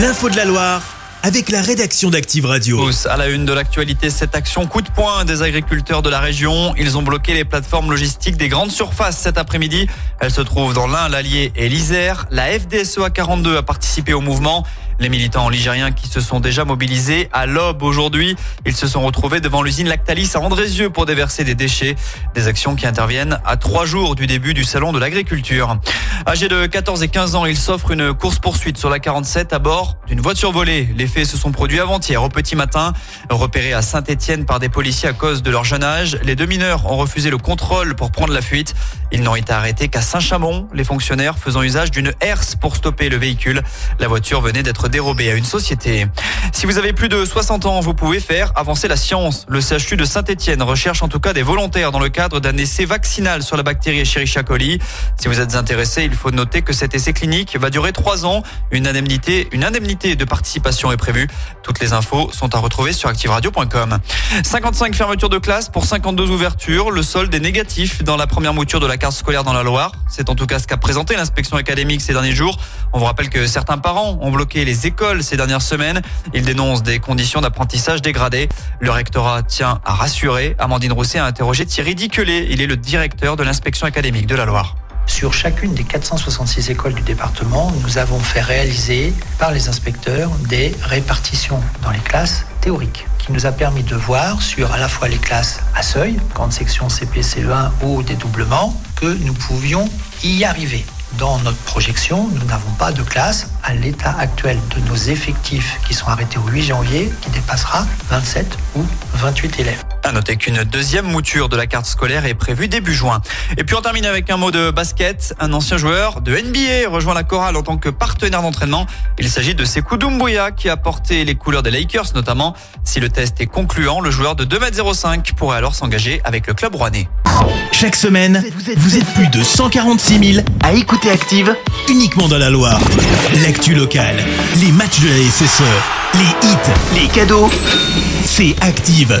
L'info de la Loire avec la rédaction d'Active Radio. À la une de l'actualité, cette action coup de poing des agriculteurs de la région. Ils ont bloqué les plateformes logistiques des grandes surfaces cet après-midi. Elles se trouvent dans l'Ain, l'Allier et l'Isère. La FDSEA 42 a participé au mouvement. Les militants ligériens qui se sont déjà mobilisés à l'aube aujourd'hui, ils se sont retrouvés devant l'usine Lactalis à Andrézieux pour déverser des déchets. Des actions qui interviennent à trois jours du début du salon de l'agriculture. Âgés de 14 et 15 ans, ils s'offrent une course-poursuite sur la 47 à bord d'une voiture volée. Les faits se sont produits avant-hier au petit matin. Repérés à Saint-Etienne par des policiers à cause de leur jeune âge, les deux mineurs ont refusé le contrôle pour prendre la fuite. Ils n'ont été arrêtés qu'à Saint-Chamond, les fonctionnaires faisant usage d'une herse pour stopper le véhicule. La voiture venait d'être dérobée à une société. Si vous avez plus de 60 ans, vous pouvez faire avancer la science. Le CHU de Saint-Etienne recherche en tout cas des volontaires dans le cadre d'un essai vaccinal sur la bactérie Escherichia coli. Si vous êtes intéressé, il faut noter que cet essai clinique va durer trois ans. Une indemnité, une indemnité de participation est prévue. Toutes les infos sont à retrouver sur activeradio.com. 55 fermetures de classe pour 52 ouvertures. Le solde est négatif dans la première mouture de la dans la Loire. C'est en tout cas ce qu'a présenté l'inspection académique ces derniers jours. On vous rappelle que certains parents ont bloqué les écoles ces dernières semaines. Ils dénoncent des conditions d'apprentissage dégradées. Le rectorat tient à rassurer. Amandine Rousset a interrogé Thierry Diquelet. Il est le directeur de l'inspection académique de la Loire. Sur chacune des 466 écoles du département, nous avons fait réaliser par les inspecteurs des répartitions dans les classes théoriques qui nous a permis de voir sur à la fois les classes à seuil, grande section CP, CE1 ou dédoublement, que nous pouvions y arriver. Dans notre projection, nous n'avons pas de classe à l'état actuel de nos effectifs qui sont arrêtés au 8 janvier qui dépassera 27 ou 28 élèves. À noter qu'une deuxième mouture de la carte scolaire est prévue début juin. Et puis on termine avec un mot de basket. Un ancien joueur de NBA rejoint la chorale en tant que partenaire d'entraînement. Il s'agit de Sekou Doumbouya qui a porté les couleurs des Lakers notamment. Si le test est concluant, le joueur de 2m05 pourrait alors s'engager avec le club rouennais. Chaque semaine, vous êtes plus de 146 000 à écouter Active uniquement dans la Loire. L'actu locale, les matchs de la SSE, les hits, les cadeaux, c'est Active.